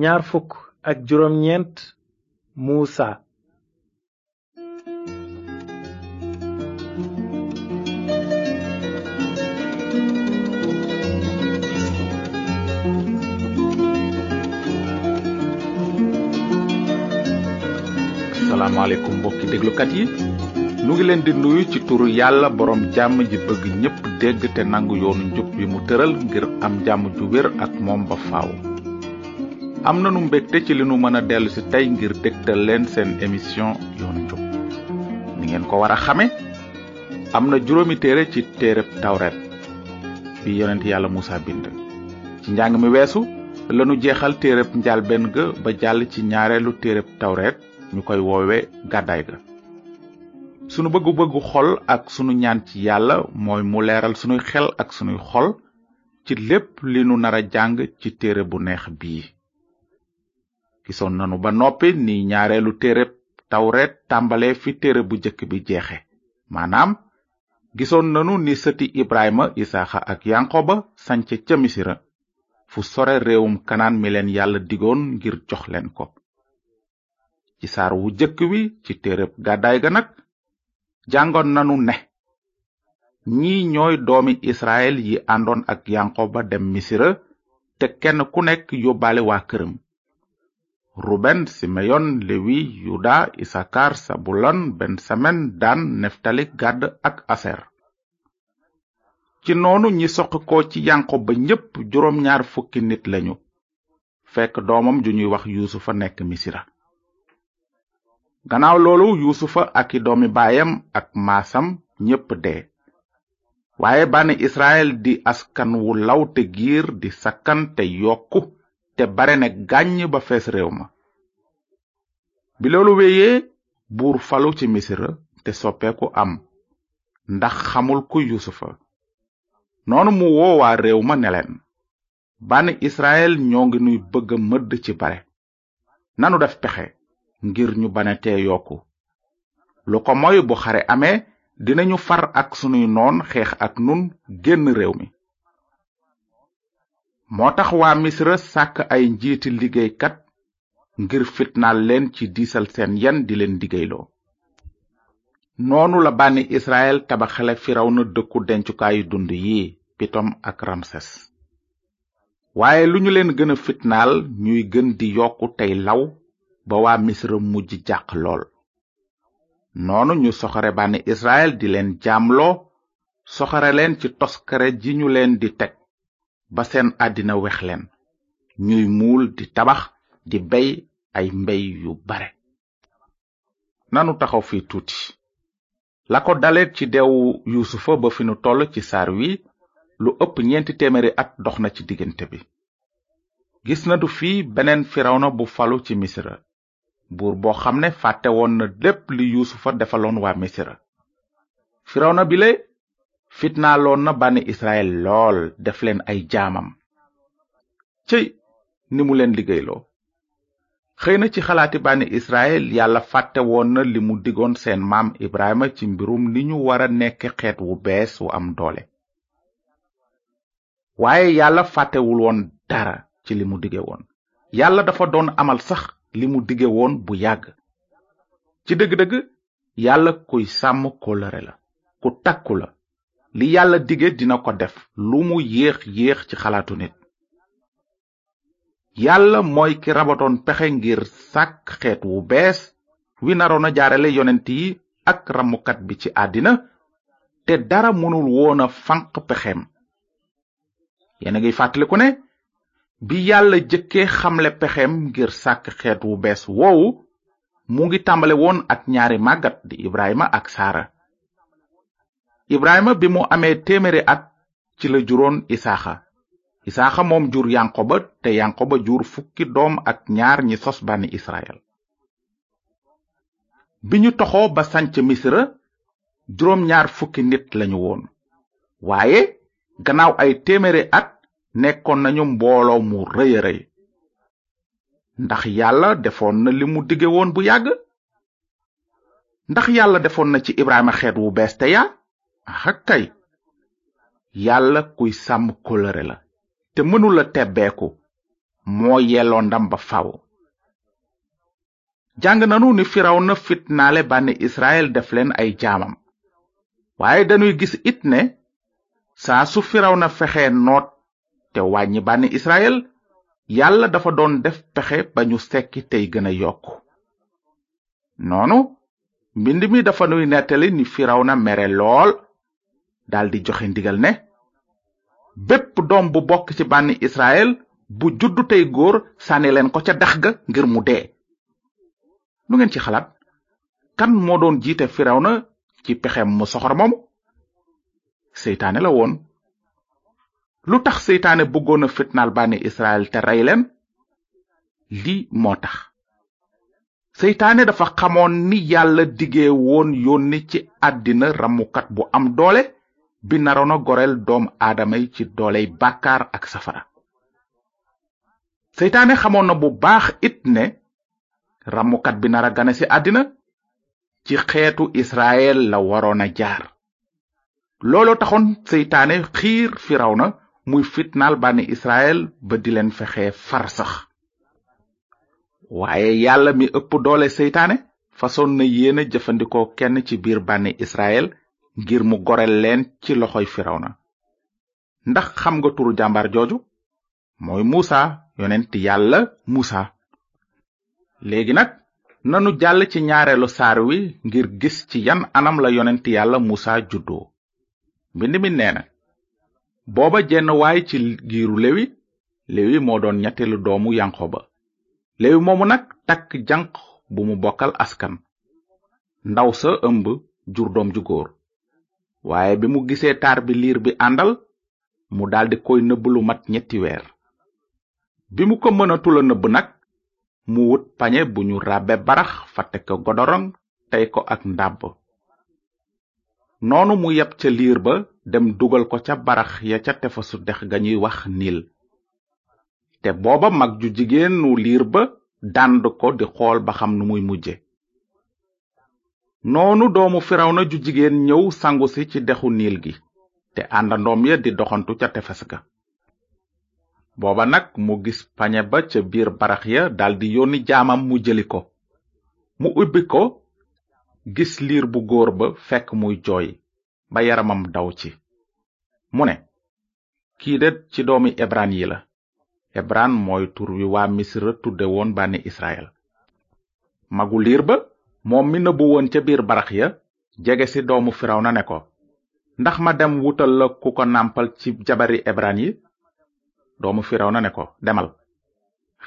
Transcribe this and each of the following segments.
ñaar fukk ak juróom ñeent muusa asalaamaaleykum mbokki déglukat yi nu ngi leen di nuyu ci turu yàlla borom jàmm ji bëgg ñépp dégg te nangu yoonu njub bi mu tëral ngir am jàmm ju wér ak moom ba faaw am nanu mbégte ci li nu mën a dellu si tey ngir dégtal leen seen émission yoonu njub ni ngeen ko war a xame am na juróomi téere ci téereb tawret bi yonent yàlla Musa bind ci njàng mi weesu lanu jeexal téereb njalbeen ga ba jàll ci ñaareelu téereb tawret ñu koy woowe gàddaay ga sunu bëggu-bëggu xol ak sunu ñaan ci yàlla mooy mu leeral sunuy xel ak sunuy xol ci lépp li nu nara jàng ci téere bu neex bii gisoon nanu ba noppi ni ñaareelu téereb tawret tàmbalee fi téere bu jëkk bi jeexe maanaam gisoon nanu ni sëti ibrahima isaaxa ak yanqoba sance ca misira fu sore réewum kanaan mi leen yàlla digoon ngir jox leen ko ci saar wu jëkk wi ci téereb gàddaay ga nag jàngoon nanu ne ñi ñooy doomi israel yi àndoon ak yanqoba dem misira te kenn ku nekk yóbbaale waa këram ruben simeyon lewi yuda isakar sabulon bensamen dan neftali gàdd ak aser ci noonu ñi soq ko ci yanqoba ñépp juróom ñaar fukki nit lañu fekk doomam ju ñuy wax yuusufa nekk misira gannaaw loolu yuusufa ak i doomi baayam ak maasam ñépp dee waaye bànni israel di askan wu law te giir di sakkan te yokku te bare ne gàññ ba fees réew ma bi loolu wéyee buur falu ci misira te soppeeku am ndax xamul ku yuusufa noonu mu woo waa réew ma ne bànni israel ñoo ngi nuy bëgg a mëdd ci bare nanu def pexe ngir ñu bane tee yokku lu ko moy bu xare amee dinañu far ak sunuy noon xeex ak nun génn réew mi moo tax waa misra sàkk ay njiiti liggéeykat ngir fitnaal leen ci diisal seen yan di leen liggéeyloo noonu la bànni israel tabaxale na dëkku dencukaayu dund yi pitom ak ramses waaye lu ñu leen gën a fitnaal ñuy gën di yokku tey law ba waa misra mujj jàq lool noonu ñu soxare bànni israel di leen jaamloo soxare leen ci toskare ji ñu leen di teg ba seen àddina wex leen ñuy muul di tabax di bey ay mbey yu bare nanu taxaw fi tuuti la ko daleet ci deewu yuusufa ba fi nu toll ci saar wi lu ëpp ñeenti téeméeri at dox na ci diggante bi gis na du fi beneen firawna bu falu ci misra buur boo xam ne fàtte woon na lépp li yuusufa defaloon waa misira firawna bile fitnaaloon na bànni israel lool def leen ay jaamam ci ni mu leen liggéeyloo xëy na ci xalaati bànni israel yàlla fàtte woon na li mu digoon seen maam ibrahima ci mbirum ni ñu wara nekke xeet wu bees wu am doole waaye yàlla fàttewul woon dara ci li mu dige woon yàlla dafa doon amal sax li mu dige woon bu yàgg ci dëgg-dëgg yàlla kuy sàmm kóllëre la ku takku la li yàlla dige dina ko def lu mu yéex yéex ci xalaatu nit yàlla mooy ki rabatoon pexe ngir sàkk xeet wu bees wi naroon a jaarale yonent yi ak ramukat bi ci àddina te dara mënul woon a fanq pexeem yéena ngi fàttaliku ne bi yàlla jëkkee xamle pexeem ngir sàkk xeet wu bees woowu mu ngi tàmbale woon ak ñaari màggat di ibrahima ak saara ibrahima bi mu amee téeméeri at ci la juróon isaaxa isaaxa moom jur yanqoba te yanqoba jur fukki doom ak ñaar ñi sos bànni israel bi ñu toxoo ba sanc misra juróom ñaar fukki nit lañu woon waaye gannaaw ay téeméeri at nekkoon nañu mbooloo mu rëy rëy ndax yàlla defoon na li mu dige woon bu yàgg ndax yàlla defoon na ci ibrahima xeet wu bees te yaa aha kay yàlla kuy sàmm kóllëre la te mënula tebbeeku moo yelloo ndam ba faw jàng nanu ni firawna fitnaale bànni israel def leen ay jaamam waaye dañuy gis it ne saa su firawna fexe noot te wàññi bànni israel yàlla dafa doon def pexe ba ñu sekki tey gën a yokk noonu mbind mi dafa nuy nettali ni firawna mere lool daldi joxe ndigal ne bépp doom bu bokk ci bànni Israël bu juddu tey góor sànni leen ko ca dex ga ngir mu dee lu ngeen ci xalaat kan moo doon jiite na ci pexem mu soxor moomu seytaane la woon lu tax seytaane bëggoon a fitnaal bànni Israël te rey leen lii moo tax seytaane dafa xamoon ni yàlla digee woon yónni ci àddina ramukat bu am doole bi naroon a goreel doom aadama yi ci dooley bàkkaar ak safara seytaane xamoon na bu baax it ne ramukat bi nara gane ci àddina ci xeetu israel la waroon a jaar looloo taxoon seytaane xiir na muy fitnaal bànni israel ba di leen fexe far sax waaye yàlla mi ëpp doole seytaane fasoon na yéena jëfandikoo kenn ci biir bànni israel ngir mu goreel leen ci loxoy na ndax xam nga turu jàmbaar jooju mooy muusa yonent yàlla muusa léegi nag nanu jàll ci ñaareelu saar wi ngir gis ci yan anam la yonent yàlla muusa juddoo mbind mi nee na booba jenn waay ci giiru lewi lewi moo doon ñetteelu doomu yanqoba lewi moomu nag takk janq bu mu bokkal askan ndaw sa ëmb jur doom ju góor waaye bi mu gisee taar bi liir bi àndal mu daldi koy nëbb lu mat ñetti weer bi mu ko mënatul a nëbb nag mu wut pañe bu ñu ràbbe barax fatte ko godorong tey ko ak ndàbb noonu mu yeb ca liir ba dem dugal ko ca barax ya ca tefasu dex ga ñuy wax niil te booba mag ju jigéenu liir ba dànd ko di xool ba xam nu muy mujje noonu doomu firawna ju jigéen ñëw sangu si ci dexu niil gi te àndandoom ya di doxantu ca tefes ga booba nag mu gis pañe ba ca biir barax ya daldi yónni jaamam mu jëli ko mu ubbi ko gis liir bu góor ba fekk muy jooy ba yaramam daw ci mu ne kii de ci doomi ebran yi la ebran mooy tur wi waa misra tudde woon bànni israel magu liir ba moom mi nëbbu woon ca biir barax ya jege si doomu na ne ko ndax ma dem wutal la ku ko nàmpal ci jabari ebran yi doomu na ne ko demal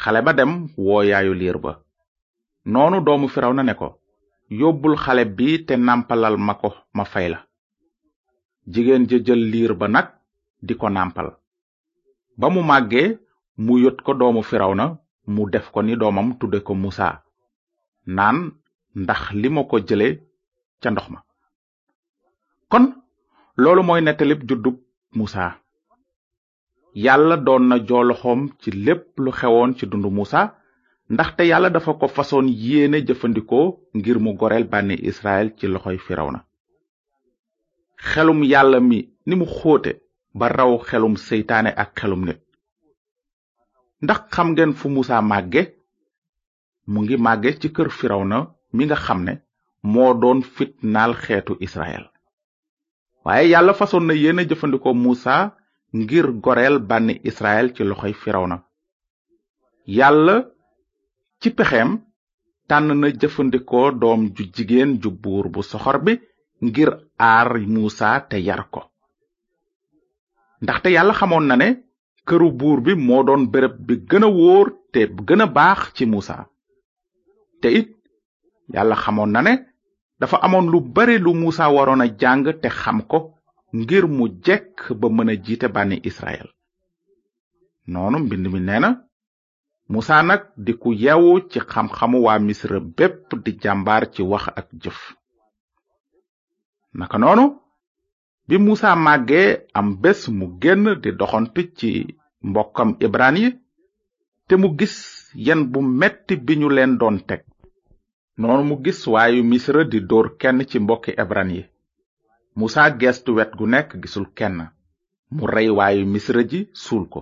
xale ba dem woo yaayu liir ba noonu doomu firaw na ne ko yóbbul xale bi te nàmpalal ma ko ma fay la jigéen ja jël liir ba nag di ko nàmpal ba mu màggee mu yot ko doomu firaw na mu def ko ni doomam tudde ko musa naan ndax li ma ko jële ca ndox ma kon loolu mooy nettalib juddub musa yàlla doon na joo loxoom ci lépp lu xewoon ci dundu muusa ndaxte yàlla dafa ko fasoon yéene jëfandikoo ngir mu goreel bànni israel ci loxoy na xelum yàlla mi ni mu xóote ba raw xelum seytaane ak xelum nit ndax xam ngeen fu muusa màgge mu ngi màgge ci kër firawna mi nga xam ne moo doon fitnaal xeetu israel waaye yàlla fasoon na yéena jëfandikoo muusa ngir goreel bànni israel ci loxoy firawna yàlla ci pexeem tànn na jëfandikoo doom ju jigéen ju buur bu soxor bi ngir aar muusa te yar ko ndaxte yàlla xamoon na ne këru buur bi moo doon béréb bi gën a wóor te gën a baax ci Musaa te it yàlla xamoon na ne dafa amoon lu bare lu Musaa waroon a jàng te xam ko ngir mu jekk ba mën a jiite bànni Israël noonu mbind mi nee na Musaa nag di ku yeewu ci xam-xamu waa Misra bépp di jàmbaar ci wax ak jëf naka noonu bi muusa màggee am bés mu génn di doxantu ci mbokkam ibraan yi te mu gis yen bu metti bi ñu leen doon teg noonu mu gis waayu misra di dóor kenn ci mbokki ibraan yi muusa geestu wet gu nekk gisul kenn mu rey waayu misra ji suul ko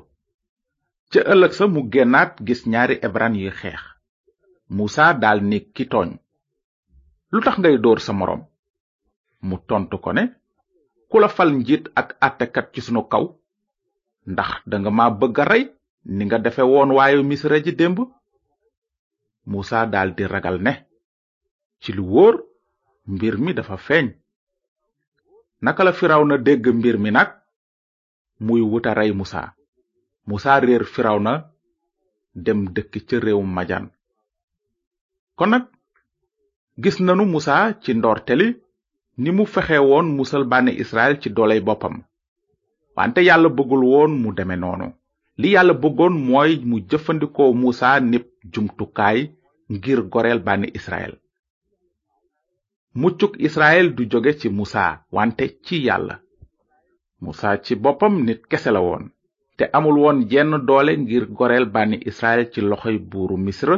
ca ëllëg sa mu génnaat gis ñaari ibraan yuy xeex muusa dal ni ki tooñ lu tax ngay dóor sa moroom mu tontu ko ne ku la fal njiit ak àttekat ci sunu kaw ndax danga ma bëgg a rey ni nga defe woon waaye misra ji démb muusa daldi ragal ne ci lu wóor mbir mi dafa feeñ naka la na dégg mbir mi nag muy wuta rey musa musa réer firaw na dem dëkk ca réewum majan kon nag gis nanu musa ci ndoorteli ni mu fexe woon musal bànni israel ci dooley boppam wante yàlla bëggul woon mu deme noonu li yàlla bëggoon mooy mu jëfandikoo musa nib jumtukaay ngir goreel bànni israel muccuk israel du jóge ci musa wante ci yàlla musa ci boppam nit kese la woon te amul woon jenn doole ngir goreel bànni israel ci loxoy buuru misra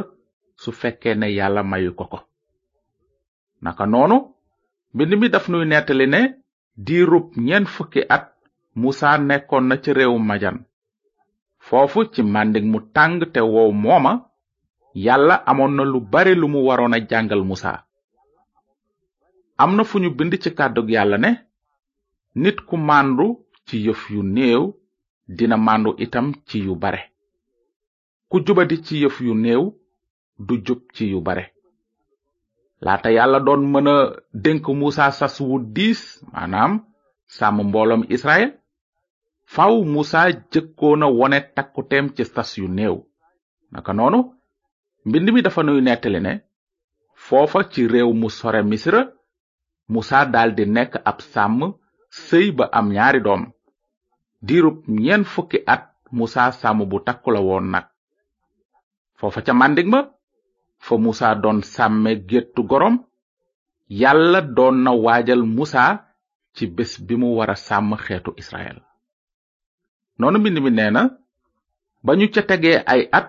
su fekkee ne yàlla mayu ko ko naka noonu mbind mi daf nuy nettali ne diirub ñeent fukki at musa nekkoon na ci réew majan foofu ci màndig mu tàng te wow mooma yàlla amoon na lu bare lu mu waroon a jàngal musa am na fu ñu bind ci kàddug yàlla ne nit ku màndu ci yëf yu néew dina màndu itam ci yu bare ku jubadi ci yëf yu néew du jub ci yu bare laata yàlla doon mën a dénk muusa sas wu diis maanaam sàmm mbooloom israel faw muusa jëkkoona wone takkuteem ci sas yu néew naka noonu mbind mi dafa nuy nettali ne foofa ci réew mu sore misra musa daldi nekk ab sàmm sëy ba am ñaari doom diirub ñeent fukki at musa sàmm bu takku la woon nag foofa ca màndig ma fa musa doon sàmme géttu gorom yàlla doon na waajal musa ci bés bi mu wara sàmm xeetu israel noonu mbind mi nee na ba ñu ca tegee ay at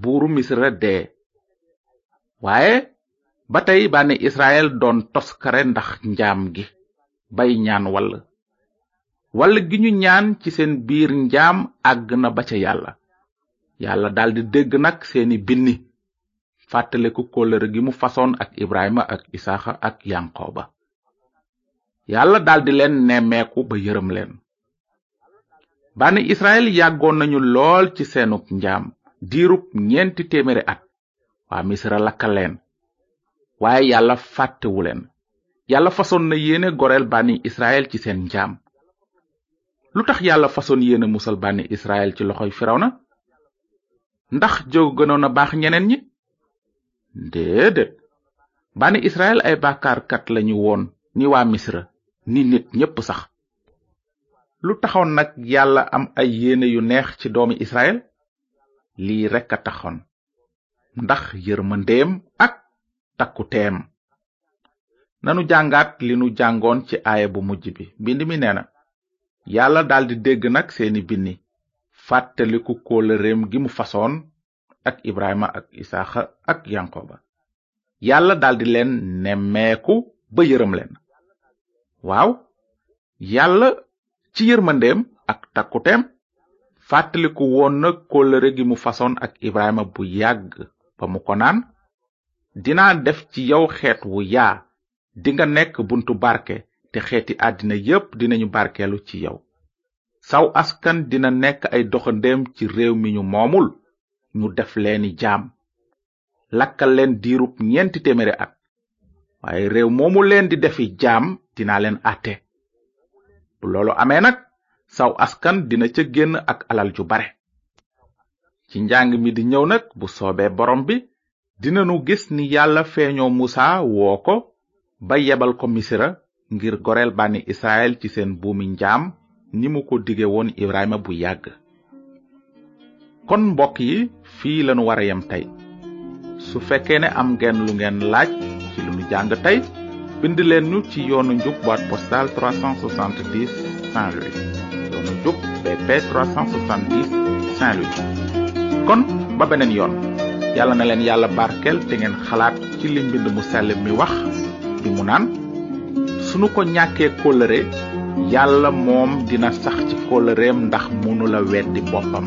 buuru misra dee waaye ba tey bànni israel doon toskare ndax njaam gi bay ñaan wall wall gi ñu ñaan ci seen biir njaam àgg na ba ca yàlla yàlla daldi dégg nag seeni binni fàttaleku kóllëre gi mu fasoon ak Ibrahima ak Isaaxa ak Yanqooba yàlla daldi leen nemmeeku ba yërëm leen bànni Israël yàggoon nañu lool ci seenug njaam diirub ñeenti téeméeri at waa Misra lakka leen waaye yàlla fàttewu leen yàlla fasoon na yéene goreel bànni Israël ci seen njaam lu tax yàlla fasoon yéene musal bànni Israël ci loxoy na ndax jëw gënoon a baax ñeneen ñi déedéet bani israel ay bàkkaarkat lañu woon ni waa misra ni nit ñépp sax lu taxoon nag yàlla am ay yéene yu neex ci doomi israel lii rekk a taxoon ndax yërmandeem ak takkuteem nanu jàngaat li nu jàngoon ci aaya bu mujj bi mbind mi nee na yàlla daldi dégg nag seeni binni fàttaliku kóllëreem gi mu fasoon ak ibrahima ak isaaxa ak yanqoba yàlla daldi leen nemmeeku ba yërëm leen waaw yàlla ci yërmandeem ak takkuteem fàttaliku woon na kóllëre gi mu fasoon ak ibrahima bu yàgg ba mu ko naan dinaa def ci yow xeet wu yaa dinga nekk buntu barke te xeeti àddina yépp dinañu barkeelu ci yow saw askan dina nekk ay doxandeem ci réew mi ñu moomul ñu def leeni jaam lakkal leen diirub ñeenti téeméeri at waaye réew moomu leen di defi jaam dinaa leen àtte bu loolu amee nag saw askan dina ca génn ak alal ju bare ci njàng mi di ñëw nag bu soobee borom bi dinanu gis ni yàlla feeñoo musa woo ko ba yebal ko misira ngir goreel bànni israel ci seen buumi njaam ni mu ko dige woon ibrahima bu yàgg kon mbokk yi fii lanu war a yem tey su fekkee ne am ngeen lu ngeen laaj ci lu nu jàng tey bind leen ñu ci yoonu njub boîte postale 370 Saint-Louis yoonu njub BP 370 Saint-Louis kon ba beneen yoon yàlla na leen yàlla barkeel te ngeen xalaat ci li mbind mu sell mi wax bi mu naan sunu ko ñàkkee kóllëre yàlla moom dina sax ci kóllëreem ndax mënu la weddi boppam